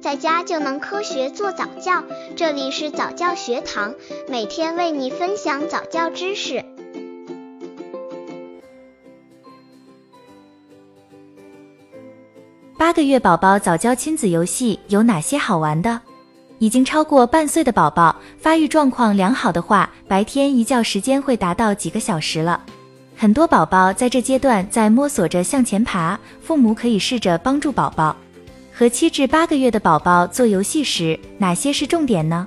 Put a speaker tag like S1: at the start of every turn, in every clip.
S1: 在家就能科学做早教。这里是早教学堂，每天为你分享早教知识。
S2: 八个月宝宝早教亲子游戏有哪些好玩的？已经超过半岁的宝宝，发育状况良好的话，白天一觉时间会达到几个小时了。很多宝宝在这阶段在摸索着向前爬，父母可以试着帮助宝宝。和七至八个月的宝宝做游戏时，哪些是重点呢？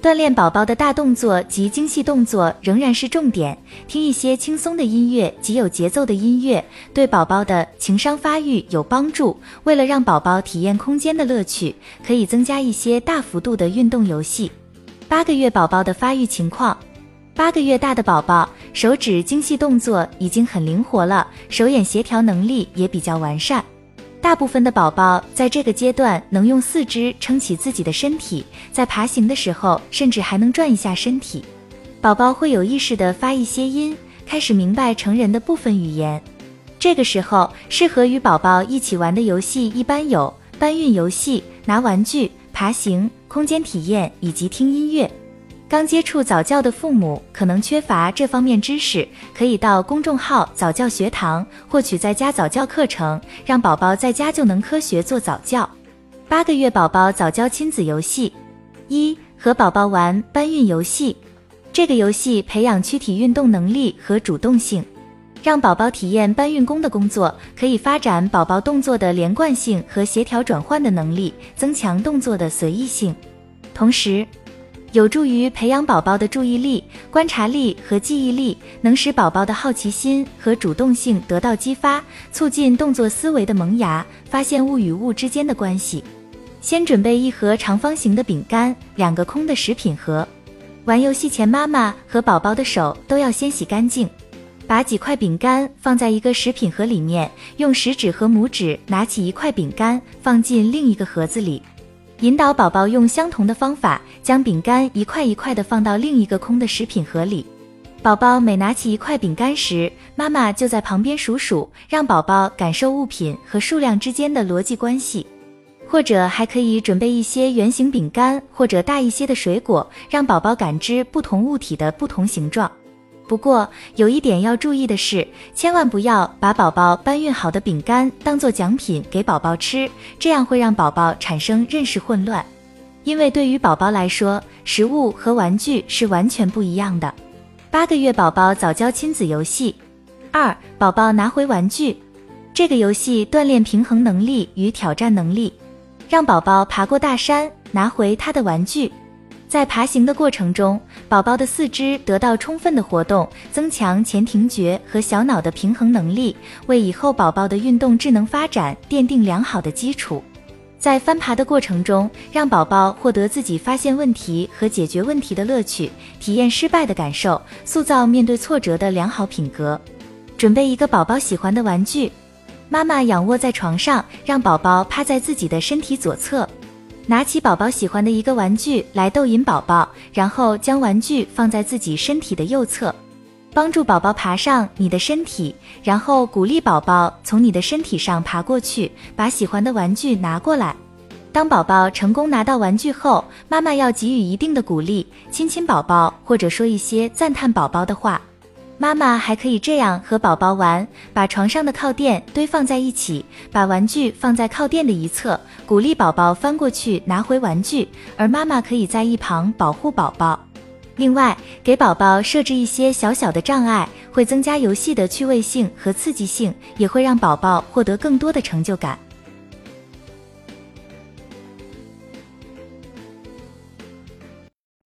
S2: 锻炼宝宝的大动作及精细动作仍然是重点。听一些轻松的音乐及有节奏的音乐，对宝宝的情商发育有帮助。为了让宝宝体验空间的乐趣，可以增加一些大幅度的运动游戏。八个月宝宝的发育情况。八个月大的宝宝，手指精细动作已经很灵活了，手眼协调能力也比较完善。大部分的宝宝在这个阶段能用四肢撑起自己的身体，在爬行的时候甚至还能转一下身体。宝宝会有意识的发一些音，开始明白成人的部分语言。这个时候适合与宝宝一起玩的游戏一般有搬运游戏、拿玩具、爬行、空间体验以及听音乐。刚接触早教的父母可能缺乏这方面知识，可以到公众号早教学堂获取在家早教课程，让宝宝在家就能科学做早教。八个月宝宝早教亲子游戏一，和宝宝玩搬运游戏。这个游戏培养躯体运动能力和主动性，让宝宝体验搬运工的工作，可以发展宝宝动作的连贯性和协调转换的能力，增强动作的随意性，同时。有助于培养宝宝的注意力、观察力和记忆力，能使宝宝的好奇心和主动性得到激发，促进动作思维的萌芽，发现物与物之间的关系。先准备一盒长方形的饼干，两个空的食品盒。玩游戏前，妈妈和宝宝的手都要先洗干净。把几块饼干放在一个食品盒里面，用食指和拇指拿起一块饼干放进另一个盒子里。引导宝宝用相同的方法将饼干一块一块的放到另一个空的食品盒里。宝宝每拿起一块饼干时，妈妈就在旁边数数，让宝宝感受物品和数量之间的逻辑关系。或者还可以准备一些圆形饼干或者大一些的水果，让宝宝感知不同物体的不同形状。不过有一点要注意的是，千万不要把宝宝搬运好的饼干当做奖品给宝宝吃，这样会让宝宝产生认识混乱。因为对于宝宝来说，食物和玩具是完全不一样的。八个月宝宝早教亲子游戏二，宝宝拿回玩具。这个游戏锻炼平衡能力与挑战能力，让宝宝爬过大山，拿回他的玩具。在爬行的过程中，宝宝的四肢得到充分的活动，增强前庭觉和小脑的平衡能力，为以后宝宝的运动智能发展奠定良好的基础。在翻爬的过程中，让宝宝获得自己发现问题和解决问题的乐趣，体验失败的感受，塑造面对挫折的良好品格。准备一个宝宝喜欢的玩具，妈妈仰卧在床上，让宝宝趴在自己的身体左侧。拿起宝宝喜欢的一个玩具来逗引宝宝，然后将玩具放在自己身体的右侧，帮助宝宝爬上你的身体，然后鼓励宝宝从你的身体上爬过去，把喜欢的玩具拿过来。当宝宝成功拿到玩具后，妈妈要给予一定的鼓励，亲亲宝宝，或者说一些赞叹宝宝的话。妈妈还可以这样和宝宝玩：把床上的靠垫堆放在一起，把玩具放在靠垫的一侧，鼓励宝宝翻过去拿回玩具，而妈妈可以在一旁保护宝宝。另外，给宝宝设置一些小小的障碍，会增加游戏的趣味性和刺激性，也会让宝宝获得更多的成就感。